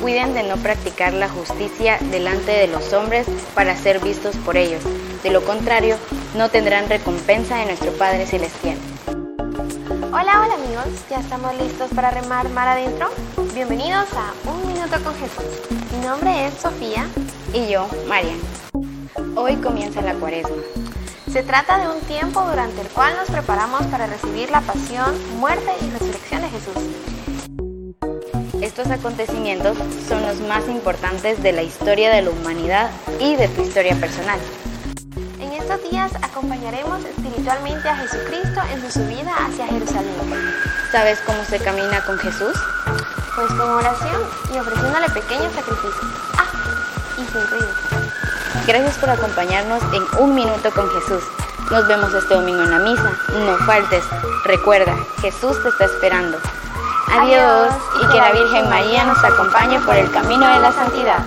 Cuiden de no practicar la justicia delante de los hombres para ser vistos por ellos. De lo contrario, no tendrán recompensa de nuestro Padre Celestial. Hola, hola amigos, ya estamos listos para remar mar adentro. Bienvenidos a Un Minuto con Jesús. Mi nombre es Sofía. Y yo, Marian. Hoy comienza la cuaresma. Se trata de un tiempo durante el cual nos preparamos para recibir la pasión, muerte y resurrección de Jesús. Estos acontecimientos son los más importantes de la historia de la humanidad y de tu historia personal. En estos días acompañaremos espiritualmente a Jesucristo en su subida hacia Jerusalén. ¿Sabes cómo se camina con Jesús? Pues con oración y ofreciéndole pequeños sacrificios. Ah, y sin. Gracias por acompañarnos en Un Minuto con Jesús. Nos vemos este domingo en la misa. No faltes. Recuerda, Jesús te está esperando. Adiós y que la Virgen María nos acompañe por el camino de la santidad.